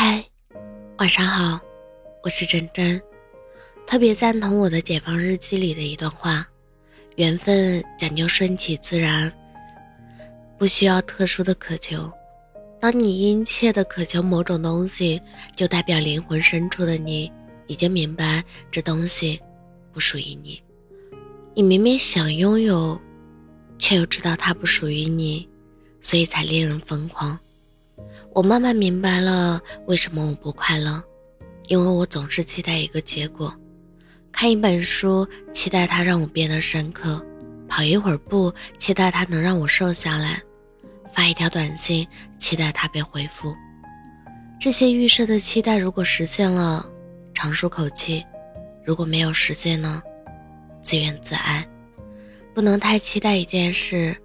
嗨，晚上好，我是真真。特别赞同我的解放日记里的一段话：缘分讲究顺其自然，不需要特殊的渴求。当你殷切的渴求某种东西，就代表灵魂深处的你已经明白这东西不属于你。你明明想拥有，却又知道它不属于你，所以才令人疯狂。我慢慢明白了为什么我不快乐，因为我总是期待一个结果。看一本书，期待它让我变得深刻；跑一会儿步，期待它能让我瘦下来；发一条短信，期待它被回复。这些预设的期待，如果实现了，长舒口气；如果没有实现呢，自怨自艾。不能太期待一件事。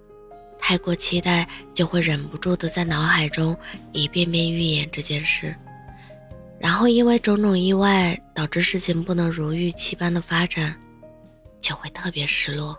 太过期待，就会忍不住的在脑海中一遍遍预演这件事，然后因为种种意外导致事情不能如预期般的发展，就会特别失落。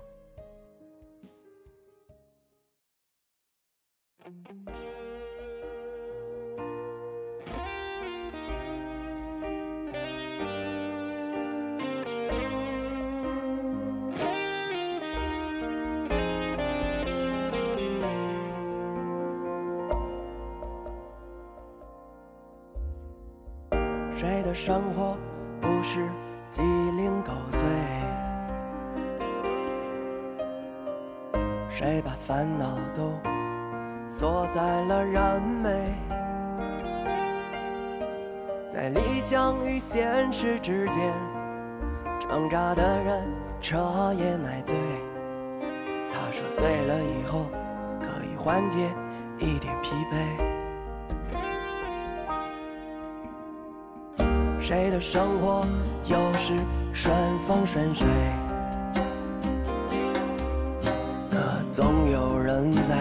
谁的生活不是鸡零狗碎？谁把烦恼都锁在了燃眉？在理想与现实之间挣扎的人，彻夜买醉。他说醉了以后可以缓解一点疲惫。谁的生活又是顺风顺水？可总有人在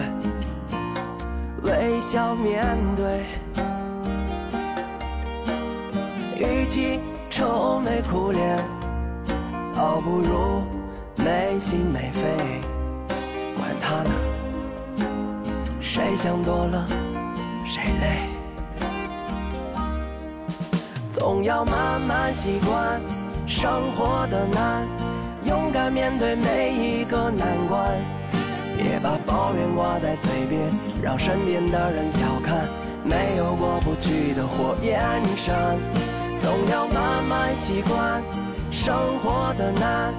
微笑面对。与其愁眉苦脸，倒不如没心没肺。管他呢，谁想多了，谁累。总要慢慢习惯生活的难，勇敢面对每一个难关。别把抱怨挂在嘴边，让身边的人小看。没有过不去的火焰山。总要慢慢习惯生活的难，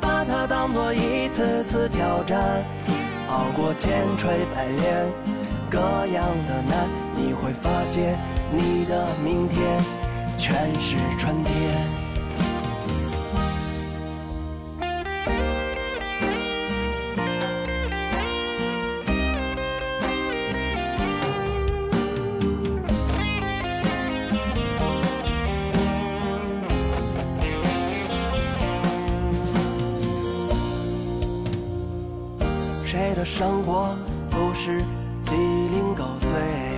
把它当作一次次挑战。熬过千锤百炼，各样的难，你会发现你的明天。全是春天。谁的生活不是鸡零狗碎？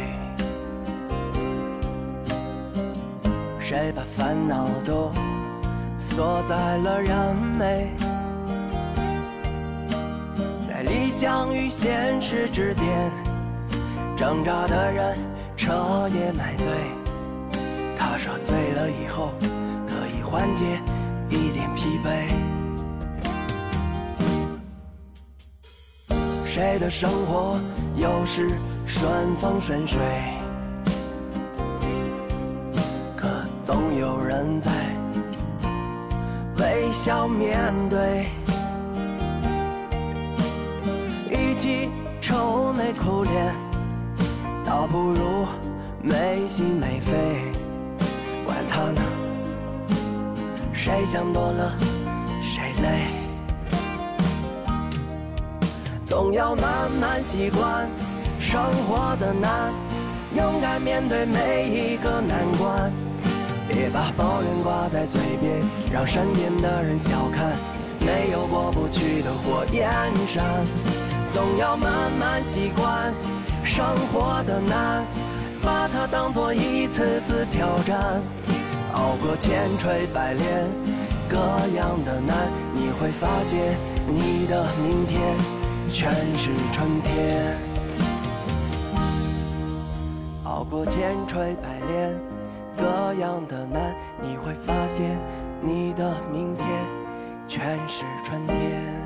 把烦恼都锁在了燃眉？在理想与现实之间挣扎的人，彻夜买醉。他说醉了以后可以缓解一点疲惫。谁的生活又是顺风顺水？总有人在微笑面对，与其愁眉苦脸，倒不如没心没肺。管他呢，谁想多了谁累。总要慢慢习惯生活的难，勇敢面对每一个难关。别把抱怨挂在嘴边，让身边的人小看。没有过不去的火焰山，总要慢慢习惯生活的难，把它当作一次次挑战。熬过千锤百炼，各样的难，你会发现你的明天全是春天。熬过千锤百炼。各样的难，你会发现你的明天全是春天。